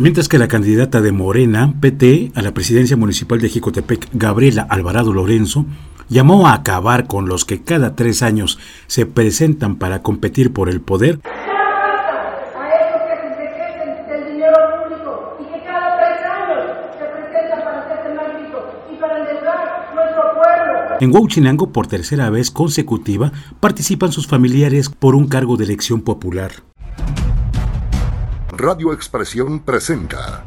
Mientras que la candidata de Morena, PT, a la presidencia municipal de Jicotepec, Gabriela Alvarado Lorenzo, llamó a acabar con los que cada tres años se presentan para competir por el poder. En Huachinango, por tercera vez consecutiva, participan sus familiares por un cargo de elección popular. Radio Expresión presenta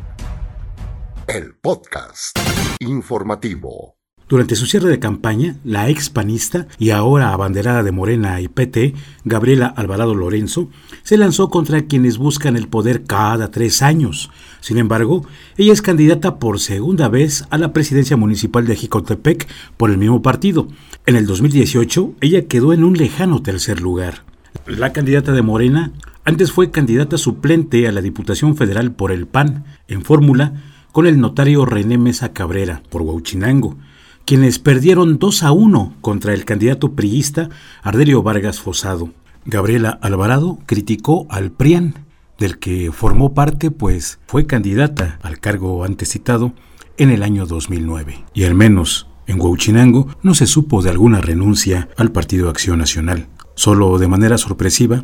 el podcast informativo. Durante su cierre de campaña, la ex panista y ahora abanderada de Morena y PT, Gabriela Alvarado Lorenzo, se lanzó contra quienes buscan el poder cada tres años. Sin embargo, ella es candidata por segunda vez a la presidencia municipal de Jicotepec por el mismo partido. En el 2018, ella quedó en un lejano tercer lugar. La candidata de Morena antes fue candidata suplente a la Diputación Federal por el PAN, en fórmula con el notario René Mesa Cabrera, por Huachinango quienes perdieron 2 a 1 contra el candidato priista Ardelio Vargas Fosado. Gabriela Alvarado criticó al PRIAN, del que formó parte, pues fue candidata al cargo antes citado en el año 2009. Y al menos en Huachinango no se supo de alguna renuncia al Partido Acción Nacional. Solo de manera sorpresiva,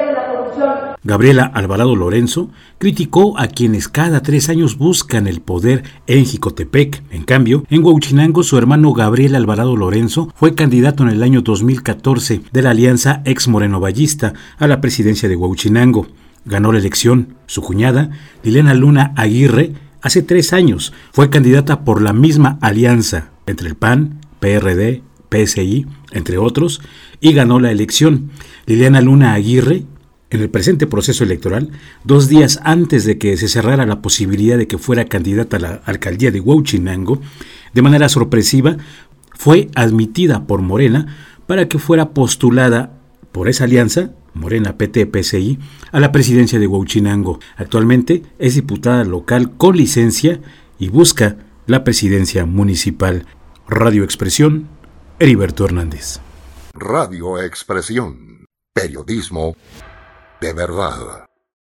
Gabriela Alvarado Lorenzo criticó a quienes cada tres años buscan el poder en Jicotepec. En cambio, en Huachinango su hermano Gabriel Alvarado Lorenzo fue candidato en el año 2014 de la alianza ex Moreno Ballista a la presidencia de Huachinango. Ganó la elección. Su cuñada, Liliana Luna Aguirre, hace tres años fue candidata por la misma alianza entre el PAN, PRD, PSI, entre otros, y ganó la elección. Liliana Luna Aguirre en el presente proceso electoral, dos días antes de que se cerrara la posibilidad de que fuera candidata a la alcaldía de Huachinango, de manera sorpresiva, fue admitida por Morena para que fuera postulada por esa alianza, Morena PT-PSI, a la presidencia de Huachinango. Actualmente es diputada local con licencia y busca la presidencia municipal. Radio Expresión, Heriberto Hernández. Radio Expresión, periodismo de verdad.